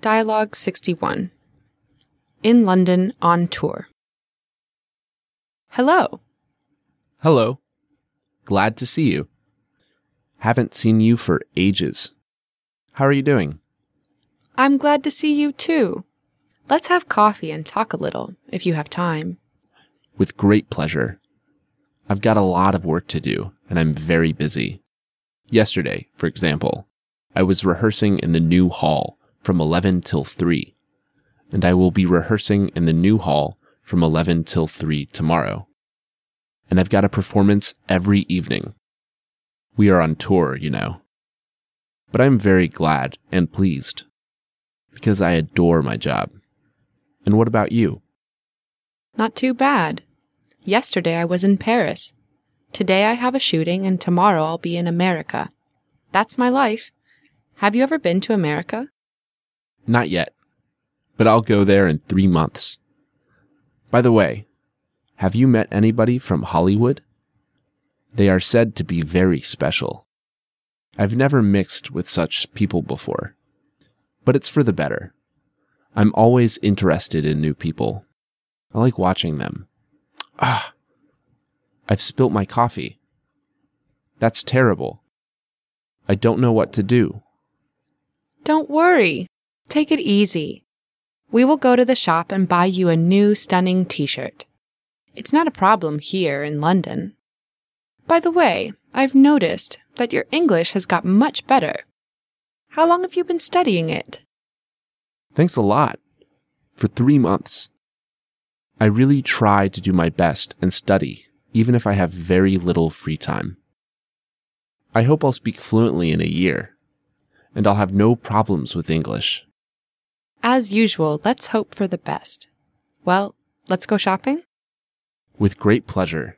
Dialogue 61 In London on Tour. Hello. Hello. Glad to see you. Haven't seen you for ages. How are you doing? I'm glad to see you too. Let's have coffee and talk a little, if you have time. With great pleasure. I've got a lot of work to do, and I'm very busy. Yesterday, for example, I was rehearsing in the new hall from 11 till 3, and I will be rehearsing in the new hall from 11 till 3 tomorrow. And I've got a performance every evening. We are on tour, you know. But I'm very glad and pleased because I adore my job. And what about you? Not too bad. Yesterday I was in Paris. Today I have a shooting, and tomorrow I'll be in America. That's my life. Have you ever been to America? Not yet, but I'll go there in three months. By the way, have you met anybody from Hollywood? They are said to be very special. I've never mixed with such people before, but it's for the better. I'm always interested in new people. I like watching them. Ah, I've spilt my coffee. That's terrible. I don't know what to do. Don't worry. Take it easy. We will go to the shop and buy you a new stunning t shirt. It's not a problem here in London. By the way, I've noticed that your English has got much better. How long have you been studying it? Thanks a lot. For three months. I really try to do my best and study, even if I have very little free time. I hope I'll speak fluently in a year, and I'll have no problems with English. As usual, let's hope for the best. Well, let's go shopping? With great pleasure.